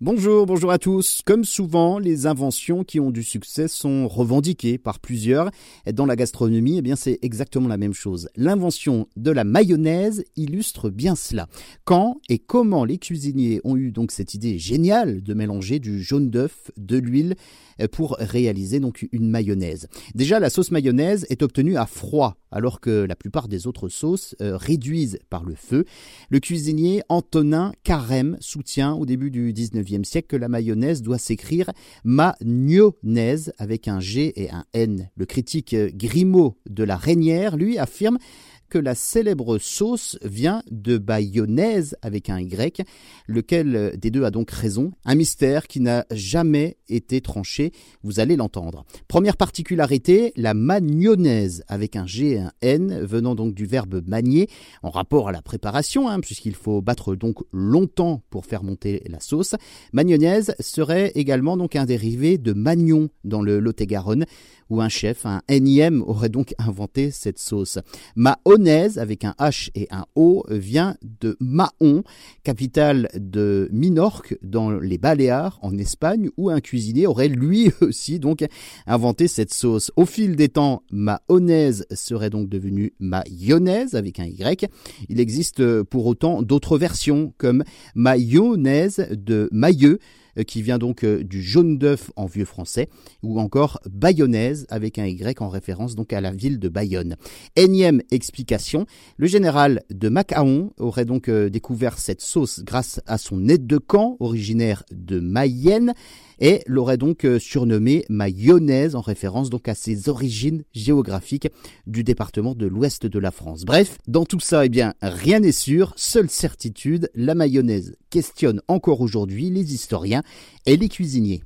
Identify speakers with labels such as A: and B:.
A: Bonjour, bonjour à tous. Comme souvent, les inventions qui ont du succès sont revendiquées par plusieurs. Dans la gastronomie, eh bien, c'est exactement la même chose. L'invention de la mayonnaise illustre bien cela. Quand et comment les cuisiniers ont eu donc cette idée géniale de mélanger du jaune d'œuf, de l'huile pour réaliser donc une mayonnaise. Déjà, la sauce mayonnaise est obtenue à froid, alors que la plupart des autres sauces euh, réduisent par le feu. Le cuisinier Antonin Carême soutient au début du 19 siècle que la mayonnaise doit s'écrire magnonnaise avec un G et un N. Le critique Grimaud de la Reynière, lui, affirme que la célèbre sauce vient de bayonnaise avec un Y, lequel des deux a donc raison, un mystère qui n'a jamais été tranché, vous allez l'entendre. Première particularité, la magnonnaise avec un G et un N, venant donc du verbe manier, en rapport à la préparation, hein, puisqu'il faut battre donc longtemps pour faire monter la sauce. Magnonnaise serait également donc un dérivé de magnon dans le Lot-et-Garonne, où un chef, un énième, aurait donc inventé cette sauce. Mahonnaise, avec un H et un O, vient de Mahon, capitale de Minorque, dans les Baléares, en Espagne, où un cuisinier aurait lui aussi donc inventé cette sauce. Au fil des temps, mahonnaise serait donc devenue mayonnaise, avec un Y. Il existe pour autant d'autres versions, comme mayonnaise de Mailleux, euh, qui vient donc euh, du jaune d'œuf en vieux français, ou encore bayonnaise avec un Y en référence donc à la ville de Bayonne. Énième explication, le général de Macaon aurait donc euh, découvert cette sauce grâce à son aide de camp originaire de Mayenne et l'aurait donc surnommée mayonnaise en référence donc à ses origines géographiques du département de l'ouest de la France. Bref, dans tout ça, eh bien, rien n'est sûr, seule certitude, la mayonnaise questionne encore aujourd'hui les historiens et les cuisiniers.